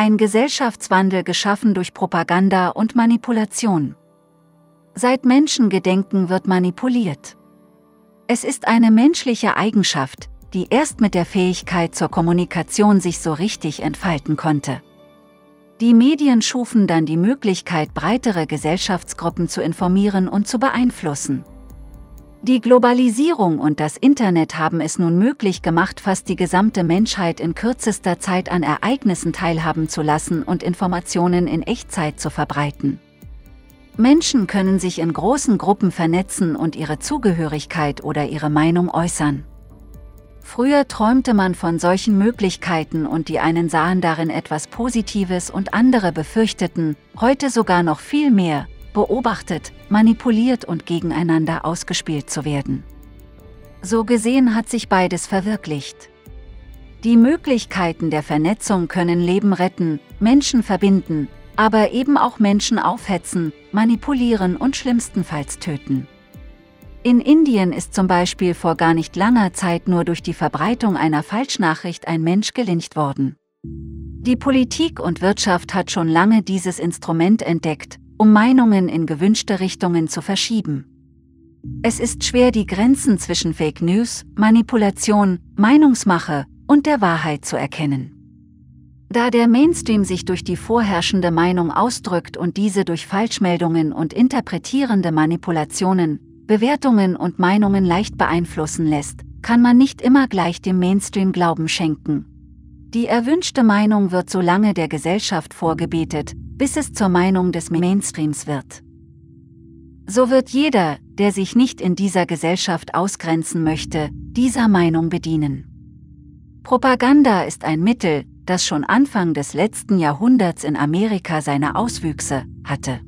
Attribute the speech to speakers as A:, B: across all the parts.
A: Ein Gesellschaftswandel geschaffen durch Propaganda und Manipulation. Seit Menschengedenken wird manipuliert. Es ist eine menschliche Eigenschaft, die erst mit der Fähigkeit zur Kommunikation sich so richtig entfalten konnte. Die Medien schufen dann die Möglichkeit, breitere Gesellschaftsgruppen zu informieren und zu beeinflussen. Die Globalisierung und das Internet haben es nun möglich gemacht, fast die gesamte Menschheit in kürzester Zeit an Ereignissen teilhaben zu lassen und Informationen in Echtzeit zu verbreiten. Menschen können sich in großen Gruppen vernetzen und ihre Zugehörigkeit oder ihre Meinung äußern. Früher träumte man von solchen Möglichkeiten und die einen sahen darin etwas Positives und andere befürchteten, heute sogar noch viel mehr, beobachtet, manipuliert und gegeneinander ausgespielt zu werden. So gesehen hat sich beides verwirklicht. Die Möglichkeiten der Vernetzung können Leben retten, Menschen verbinden, aber eben auch Menschen aufhetzen, manipulieren und schlimmstenfalls töten. In Indien ist zum Beispiel vor gar nicht langer Zeit nur durch die Verbreitung einer Falschnachricht ein Mensch gelincht worden. Die Politik und Wirtschaft hat schon lange dieses Instrument entdeckt, um Meinungen in gewünschte Richtungen zu verschieben. Es ist schwer, die Grenzen zwischen Fake News, Manipulation, Meinungsmache und der Wahrheit zu erkennen. Da der Mainstream sich durch die vorherrschende Meinung ausdrückt und diese durch Falschmeldungen und interpretierende Manipulationen, Bewertungen und Meinungen leicht beeinflussen lässt, kann man nicht immer gleich dem Mainstream Glauben schenken. Die erwünschte Meinung wird so lange der Gesellschaft vorgebetet, bis es zur Meinung des Mainstreams wird. So wird jeder, der sich nicht in dieser Gesellschaft ausgrenzen möchte, dieser Meinung bedienen. Propaganda ist ein Mittel, das schon Anfang des letzten Jahrhunderts in Amerika seine Auswüchse hatte.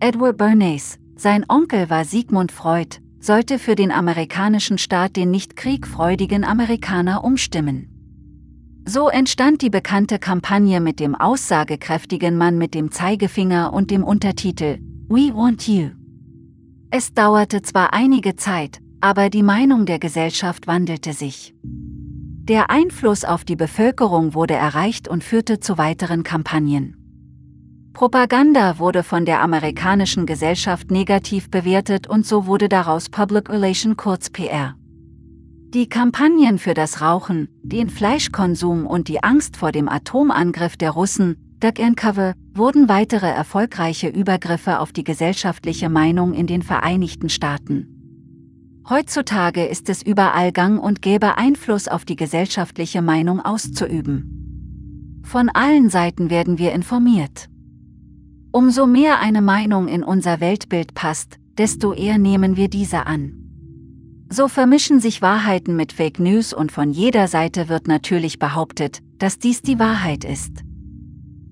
A: Edward Bernays, sein Onkel war Sigmund Freud, sollte für den amerikanischen Staat den nicht kriegfreudigen Amerikaner umstimmen. So entstand die bekannte Kampagne mit dem aussagekräftigen Mann mit dem Zeigefinger und dem Untertitel We Want You. Es dauerte zwar einige Zeit, aber die Meinung der Gesellschaft wandelte sich. Der Einfluss auf die Bevölkerung wurde erreicht und führte zu weiteren Kampagnen. Propaganda wurde von der amerikanischen Gesellschaft negativ bewertet und so wurde daraus Public Relation kurz PR. Die Kampagnen für das Rauchen, den Fleischkonsum und die Angst vor dem Atomangriff der Russen, Duck and Cover, wurden weitere erfolgreiche Übergriffe auf die gesellschaftliche Meinung in den Vereinigten Staaten. Heutzutage ist es überall gang und gäbe Einfluss auf die gesellschaftliche Meinung auszuüben. Von allen Seiten werden wir informiert. Umso mehr eine Meinung in unser Weltbild passt, desto eher nehmen wir diese an. So vermischen sich Wahrheiten mit Fake News und von jeder Seite wird natürlich behauptet, dass dies die Wahrheit ist.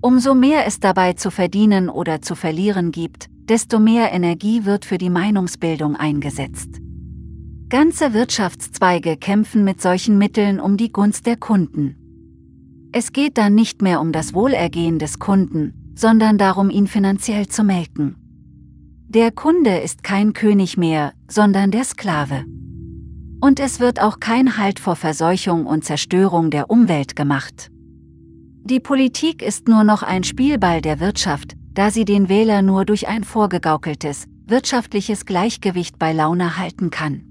A: Umso mehr es dabei zu verdienen oder zu verlieren gibt, desto mehr Energie wird für die Meinungsbildung eingesetzt. Ganze Wirtschaftszweige kämpfen mit solchen Mitteln um die Gunst der Kunden. Es geht dann nicht mehr um das Wohlergehen des Kunden, sondern darum, ihn finanziell zu melken. Der Kunde ist kein König mehr, sondern der Sklave. Und es wird auch kein Halt vor Verseuchung und Zerstörung der Umwelt gemacht. Die Politik ist nur noch ein Spielball der Wirtschaft, da sie den Wähler nur durch ein vorgegaukeltes, wirtschaftliches Gleichgewicht bei Laune halten kann.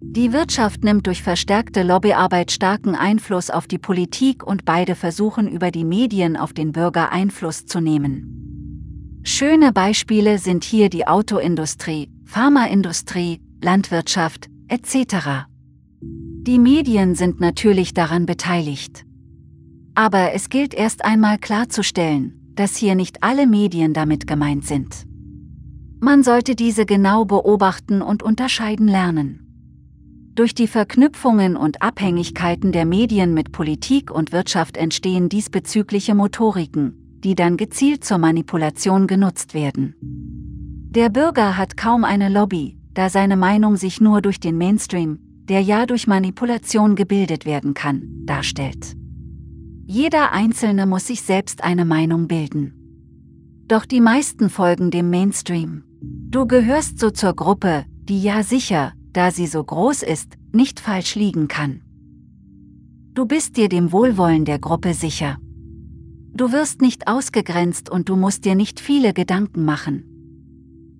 A: Die Wirtschaft nimmt durch verstärkte Lobbyarbeit starken Einfluss auf die Politik und beide versuchen über die Medien auf den Bürger Einfluss zu nehmen. Schöne Beispiele sind hier die Autoindustrie, Pharmaindustrie, Landwirtschaft etc. Die Medien sind natürlich daran beteiligt. Aber es gilt erst einmal klarzustellen, dass hier nicht alle Medien damit gemeint sind. Man sollte diese genau beobachten und unterscheiden lernen. Durch die Verknüpfungen und Abhängigkeiten der Medien mit Politik und Wirtschaft entstehen diesbezügliche Motoriken, die dann gezielt zur Manipulation genutzt werden. Der Bürger hat kaum eine Lobby, da seine Meinung sich nur durch den Mainstream, der ja durch Manipulation gebildet werden kann, darstellt. Jeder Einzelne muss sich selbst eine Meinung bilden. Doch die meisten folgen dem Mainstream. Du gehörst so zur Gruppe, die ja sicher, da sie so groß ist, nicht falsch liegen kann. Du bist dir dem Wohlwollen der Gruppe sicher. Du wirst nicht ausgegrenzt und du musst dir nicht viele Gedanken machen.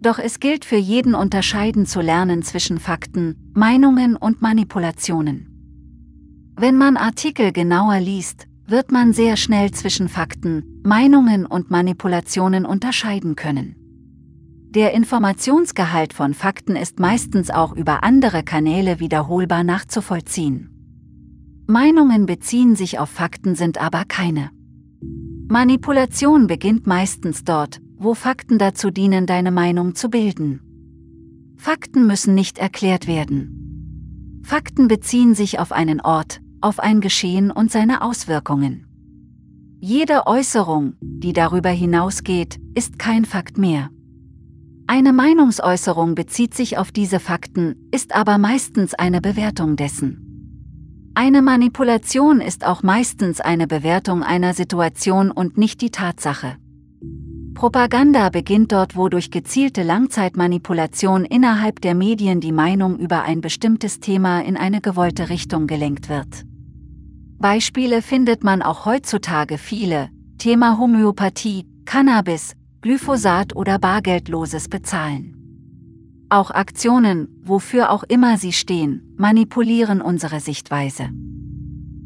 A: Doch es gilt für jeden unterscheiden zu lernen zwischen Fakten, Meinungen und Manipulationen. Wenn man Artikel genauer liest, wird man sehr schnell zwischen Fakten, Meinungen und Manipulationen unterscheiden können. Der Informationsgehalt von Fakten ist meistens auch über andere Kanäle wiederholbar nachzuvollziehen. Meinungen beziehen sich auf Fakten sind aber keine. Manipulation beginnt meistens dort, wo Fakten dazu dienen, deine Meinung zu bilden. Fakten müssen nicht erklärt werden. Fakten beziehen sich auf einen Ort, auf ein Geschehen und seine Auswirkungen. Jede Äußerung, die darüber hinausgeht, ist kein Fakt mehr. Eine Meinungsäußerung bezieht sich auf diese Fakten, ist aber meistens eine Bewertung dessen. Eine Manipulation ist auch meistens eine Bewertung einer Situation und nicht die Tatsache. Propaganda beginnt dort, wo durch gezielte Langzeitmanipulation innerhalb der Medien die Meinung über ein bestimmtes Thema in eine gewollte Richtung gelenkt wird. Beispiele findet man auch heutzutage viele, Thema Homöopathie, Cannabis, Glyphosat oder bargeldloses Bezahlen. Auch Aktionen, wofür auch immer sie stehen, manipulieren unsere Sichtweise.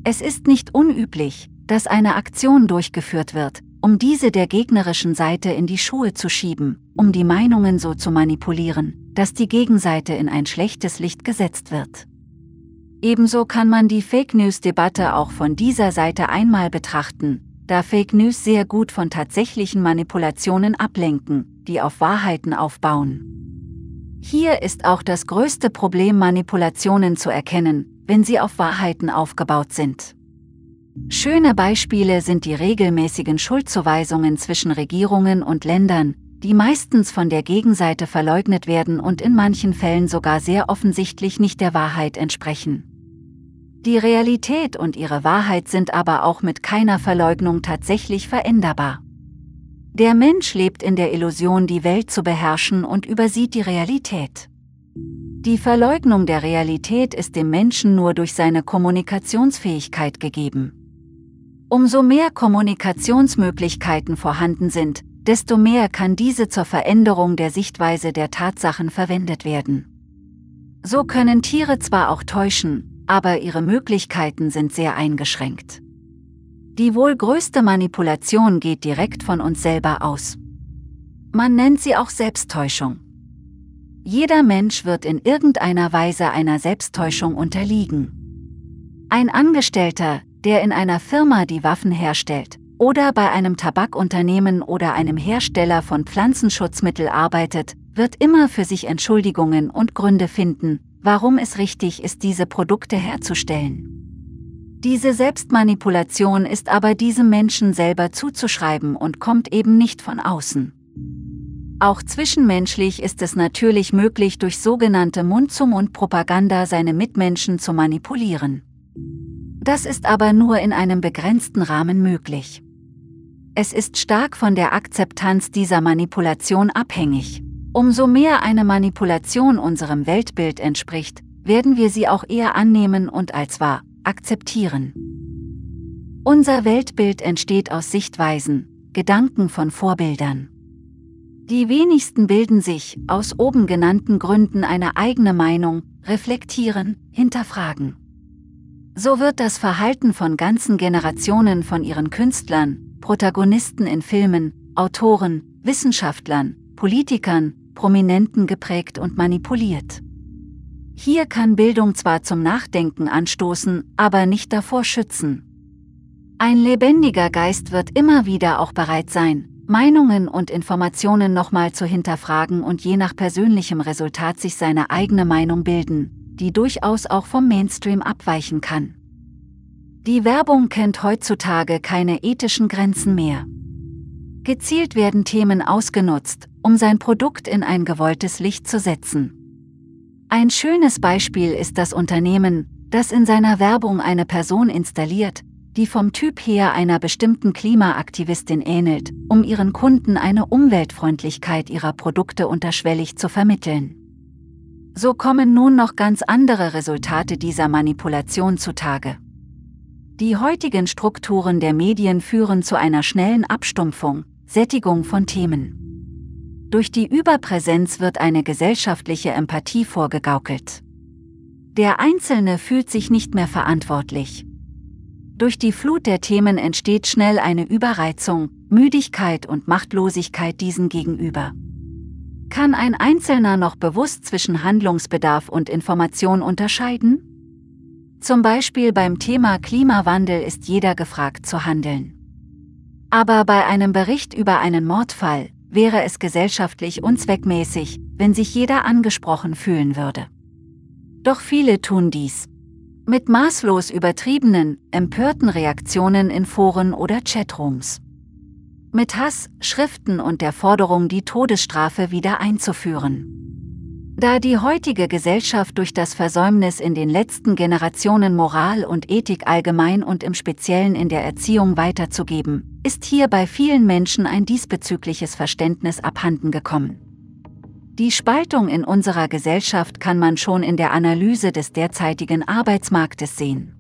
A: Es ist nicht unüblich, dass eine Aktion durchgeführt wird, um diese der gegnerischen Seite in die Schuhe zu schieben, um die Meinungen so zu manipulieren, dass die Gegenseite in ein schlechtes Licht gesetzt wird. Ebenso kann man die Fake News-Debatte auch von dieser Seite einmal betrachten, da Fake News sehr gut von tatsächlichen Manipulationen ablenken, die auf Wahrheiten aufbauen. Hier ist auch das größte Problem Manipulationen zu erkennen, wenn sie auf Wahrheiten aufgebaut sind. Schöne Beispiele sind die regelmäßigen Schuldzuweisungen zwischen Regierungen und Ländern, die meistens von der Gegenseite verleugnet werden und in manchen Fällen sogar sehr offensichtlich nicht der Wahrheit entsprechen. Die Realität und ihre Wahrheit sind aber auch mit keiner Verleugnung tatsächlich veränderbar. Der Mensch lebt in der Illusion, die Welt zu beherrschen und übersieht die Realität. Die Verleugnung der Realität ist dem Menschen nur durch seine Kommunikationsfähigkeit gegeben. Umso mehr Kommunikationsmöglichkeiten vorhanden sind, desto mehr kann diese zur Veränderung der Sichtweise der Tatsachen verwendet werden. So können Tiere zwar auch täuschen, aber ihre Möglichkeiten sind sehr eingeschränkt. Die wohl größte Manipulation geht direkt von uns selber aus. Man nennt sie auch Selbsttäuschung. Jeder Mensch wird in irgendeiner Weise einer Selbsttäuschung unterliegen. Ein Angestellter, der in einer Firma die Waffen herstellt, oder bei einem Tabakunternehmen oder einem Hersteller von Pflanzenschutzmittel arbeitet, wird immer für sich Entschuldigungen und Gründe finden, warum es richtig ist, diese Produkte herzustellen. Diese Selbstmanipulation ist aber diesem Menschen selber zuzuschreiben und kommt eben nicht von außen. Auch zwischenmenschlich ist es natürlich möglich, durch sogenannte Mund-zu-Mund-Propaganda seine Mitmenschen zu manipulieren. Das ist aber nur in einem begrenzten Rahmen möglich. Es ist stark von der Akzeptanz dieser Manipulation abhängig. Umso mehr eine Manipulation unserem Weltbild entspricht, werden wir sie auch eher annehmen und als wahr akzeptieren. Unser Weltbild entsteht aus Sichtweisen, Gedanken von Vorbildern. Die wenigsten bilden sich, aus oben genannten Gründen, eine eigene Meinung, reflektieren, hinterfragen. So wird das Verhalten von ganzen Generationen von ihren Künstlern, Protagonisten in Filmen, Autoren, Wissenschaftlern, Politikern, Prominenten geprägt und manipuliert. Hier kann Bildung zwar zum Nachdenken anstoßen, aber nicht davor schützen. Ein lebendiger Geist wird immer wieder auch bereit sein, Meinungen und Informationen nochmal zu hinterfragen und je nach persönlichem Resultat sich seine eigene Meinung bilden, die durchaus auch vom Mainstream abweichen kann. Die Werbung kennt heutzutage keine ethischen Grenzen mehr. Gezielt werden Themen ausgenutzt, um sein Produkt in ein gewolltes Licht zu setzen. Ein schönes Beispiel ist das Unternehmen, das in seiner Werbung eine Person installiert, die vom Typ her einer bestimmten Klimaaktivistin ähnelt, um ihren Kunden eine Umweltfreundlichkeit ihrer Produkte unterschwellig zu vermitteln. So kommen nun noch ganz andere Resultate dieser Manipulation zutage. Die heutigen Strukturen der Medien führen zu einer schnellen Abstumpfung, Sättigung von Themen. Durch die Überpräsenz wird eine gesellschaftliche Empathie vorgegaukelt. Der Einzelne fühlt sich nicht mehr verantwortlich. Durch die Flut der Themen entsteht schnell eine Überreizung, Müdigkeit und Machtlosigkeit diesen gegenüber. Kann ein Einzelner noch bewusst zwischen Handlungsbedarf und Information unterscheiden? Zum Beispiel beim Thema Klimawandel ist jeder gefragt zu handeln. Aber bei einem Bericht über einen Mordfall wäre es gesellschaftlich unzweckmäßig, wenn sich jeder angesprochen fühlen würde. Doch viele tun dies. Mit maßlos übertriebenen, empörten Reaktionen in Foren oder Chatrooms. Mit Hass, Schriften und der Forderung, die Todesstrafe wieder einzuführen. Da die heutige Gesellschaft durch das Versäumnis in den letzten Generationen Moral und Ethik allgemein und im Speziellen in der Erziehung weiterzugeben, ist hier bei vielen Menschen ein diesbezügliches Verständnis abhanden gekommen. Die Spaltung in unserer Gesellschaft kann man schon in der Analyse des derzeitigen Arbeitsmarktes sehen.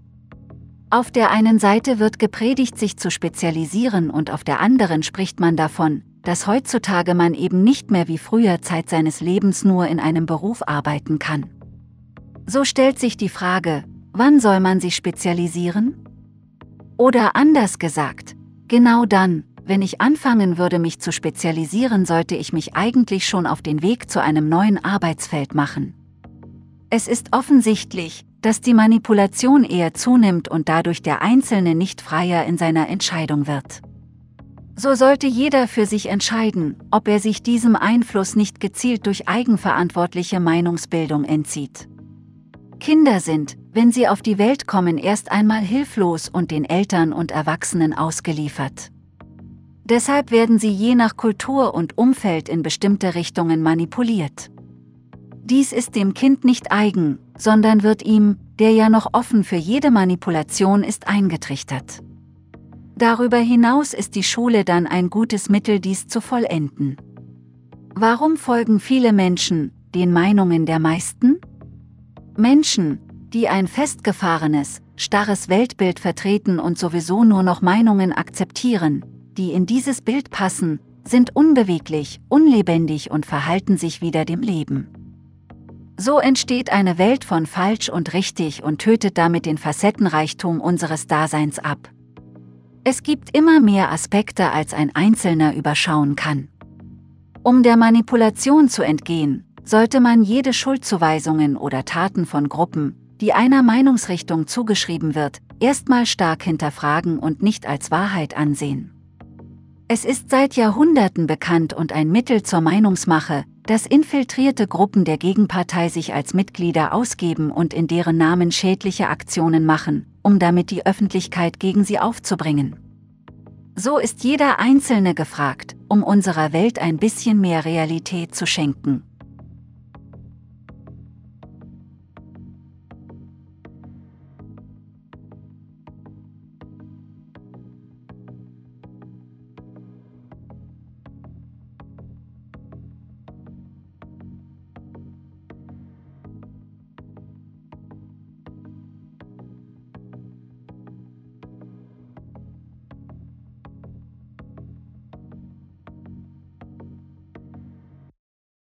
A: Auf der einen Seite wird gepredigt, sich zu spezialisieren und auf der anderen spricht man davon, dass heutzutage man eben nicht mehr wie früher Zeit seines Lebens nur in einem Beruf arbeiten kann. So stellt sich die Frage, wann soll man sich spezialisieren? Oder anders gesagt, genau dann, wenn ich anfangen würde, mich zu spezialisieren, sollte ich mich eigentlich schon auf den Weg zu einem neuen Arbeitsfeld machen. Es ist offensichtlich, dass die Manipulation eher zunimmt und dadurch der Einzelne nicht freier in seiner Entscheidung wird. So sollte jeder für sich entscheiden, ob er sich diesem Einfluss nicht gezielt durch eigenverantwortliche Meinungsbildung entzieht. Kinder sind, wenn sie auf die Welt kommen, erst einmal hilflos und den Eltern und Erwachsenen ausgeliefert. Deshalb werden sie je nach Kultur und Umfeld in bestimmte Richtungen manipuliert. Dies ist dem Kind nicht eigen, sondern wird ihm, der ja noch offen für jede Manipulation ist, eingetrichtert. Darüber hinaus ist die Schule dann ein gutes Mittel, dies zu vollenden. Warum folgen viele Menschen den Meinungen der meisten? Menschen, die ein festgefahrenes, starres Weltbild vertreten und sowieso nur noch Meinungen akzeptieren, die in dieses Bild passen, sind unbeweglich, unlebendig und verhalten sich wieder dem Leben. So entsteht eine Welt von falsch und richtig und tötet damit den Facettenreichtum unseres Daseins ab. Es gibt immer mehr Aspekte, als ein Einzelner überschauen kann. Um der Manipulation zu entgehen, sollte man jede Schuldzuweisungen oder Taten von Gruppen, die einer Meinungsrichtung zugeschrieben wird, erstmal stark hinterfragen und nicht als Wahrheit ansehen. Es ist seit Jahrhunderten bekannt und ein Mittel zur Meinungsmache, dass infiltrierte Gruppen der Gegenpartei sich als Mitglieder ausgeben und in deren Namen schädliche Aktionen machen, um damit die Öffentlichkeit gegen sie aufzubringen. So ist jeder Einzelne gefragt, um unserer Welt ein bisschen mehr Realität zu schenken.